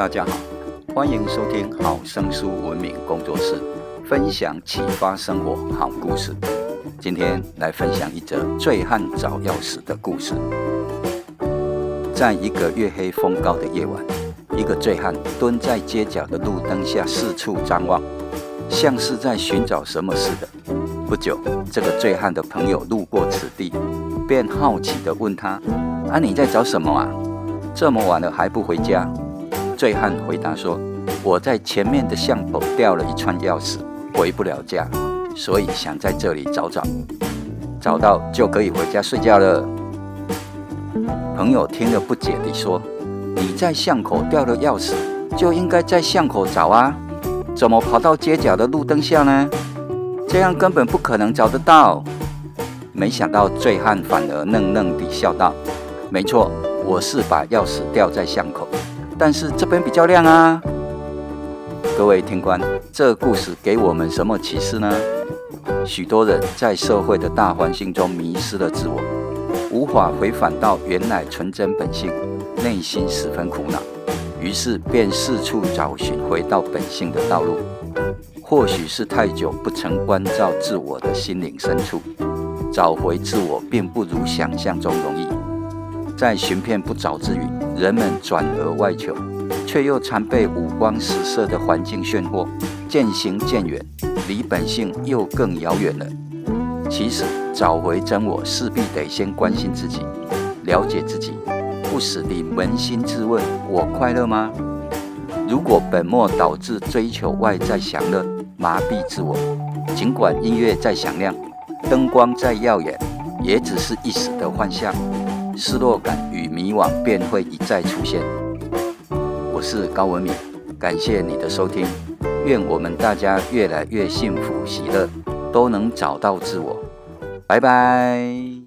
大家好，欢迎收听好生书文明工作室分享启发生活好故事。今天来分享一则醉汉找钥匙的故事。在一个月黑风高的夜晚，一个醉汉蹲在街角的路灯下四处张望，像是在寻找什么似的。不久，这个醉汉的朋友路过此地，便好奇地问他：“啊，你在找什么啊？这么晚了还不回家？”醉汉回答说：“我在前面的巷口掉了一串钥匙，回不了家，所以想在这里找找，找到就可以回家睡觉了。”朋友听了不解地说：“你在巷口掉了钥匙，就应该在巷口找啊，怎么跑到街角的路灯下呢？这样根本不可能找得到。”没想到醉汉反而愣愣地笑道：“没错，我是把钥匙掉在巷口。”但是这边比较亮啊！各位听官，这故事给我们什么启示呢？许多人在社会的大环境中迷失了自我，无法回返到原来纯真本性，内心十分苦恼，于是便四处找寻回到本性的道路。或许是太久不曾关照自我的心灵深处，找回自我并不如想象中容易。在寻遍不着之余，人们转而外求，却又常被五光十色的环境炫惑，渐行渐远，离本性又更遥远了。其实，找回真我，势必得先关心自己，了解自己，不时地扪心自问：我快乐吗？如果本末倒置，追求外在享乐，麻痹自我，尽管音乐再响亮，灯光再耀眼，也只是一时的幻象。失落感与迷惘便会一再出现。我是高文敏，感谢你的收听，愿我们大家越来越幸福喜乐，都能找到自我。拜拜。